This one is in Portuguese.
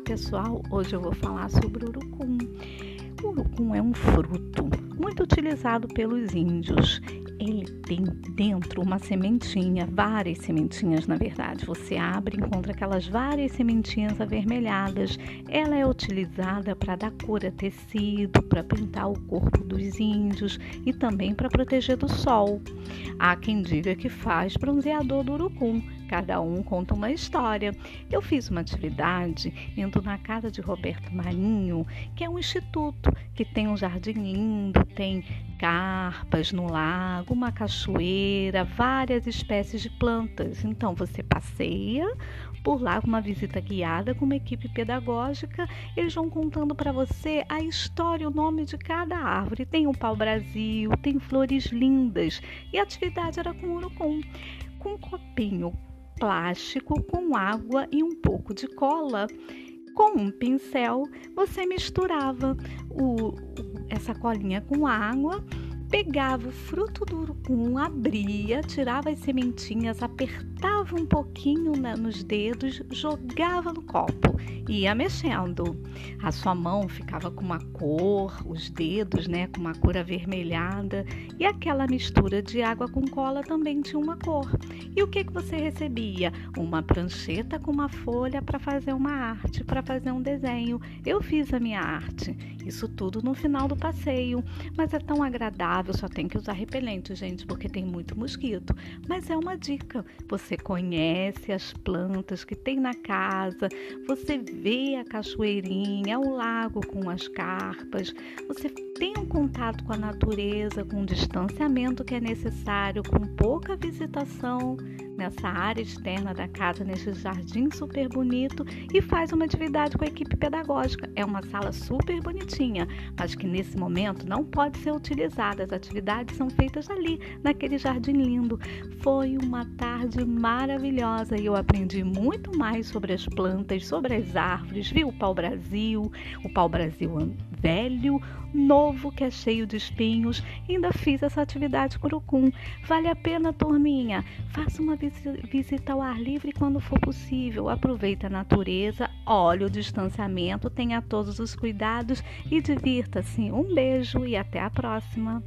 pessoal, hoje eu vou falar sobre o urucum. O urucum é um fruto muito utilizado pelos índios. Ele tem dentro uma sementinha, várias sementinhas na verdade. Você abre e encontra aquelas várias sementinhas avermelhadas. Ela é utilizada para dar cor a tecido, para pintar o corpo dos índios e também para proteger do sol. Há quem diga que faz bronzeador do urucum Cada um conta uma história. Eu fiz uma atividade indo na casa de Roberto Marinho, que é um instituto que tem um jardim lindo, tem carpas no lago, uma cachoeira, várias espécies de plantas. Então você passeia por lá com uma visita guiada com uma equipe pedagógica. Eles vão contando para você a história, o nome de cada árvore. Tem o pau-brasil, tem flores lindas. E a atividade era com urucum. Com um copinho plástico com água e um pouco de cola. Com um pincel, você misturava o, essa colinha com água pegava o fruto do urucum, abria, tirava as sementinhas, apertava um pouquinho na, nos dedos, jogava no copo e ia mexendo. A sua mão ficava com uma cor, os dedos, né, com uma cor avermelhada e aquela mistura de água com cola também tinha uma cor. E o que que você recebia? Uma prancheta com uma folha para fazer uma arte, para fazer um desenho. Eu fiz a minha arte. Isso tudo no final do passeio, mas é tão agradável só tem que usar repelente, gente, porque tem muito mosquito. Mas é uma dica. Você conhece as plantas que tem na casa, você vê a cachoeirinha, o lago com as carpas, você tem um contato com a natureza, com o distanciamento que é necessário, com pouca visitação nessa área externa da casa, nesse jardim super bonito e faz uma atividade com a equipe pedagógica. É uma sala super bonitinha, mas que nesse momento não pode ser utilizada. As atividades são feitas ali, naquele jardim lindo. Foi uma tarde maravilhosa e eu aprendi muito mais sobre as plantas, sobre as árvores, vi o pau-brasil, o pau-brasil velho, novo, que é cheio de espinhos. Ainda fiz essa atividade curucum. Vale a pena, turminha. Faça uma visita ao ar livre quando for possível. Aproveite a natureza, olhe o distanciamento, tenha todos os cuidados e divirta-se. Um beijo e até a próxima.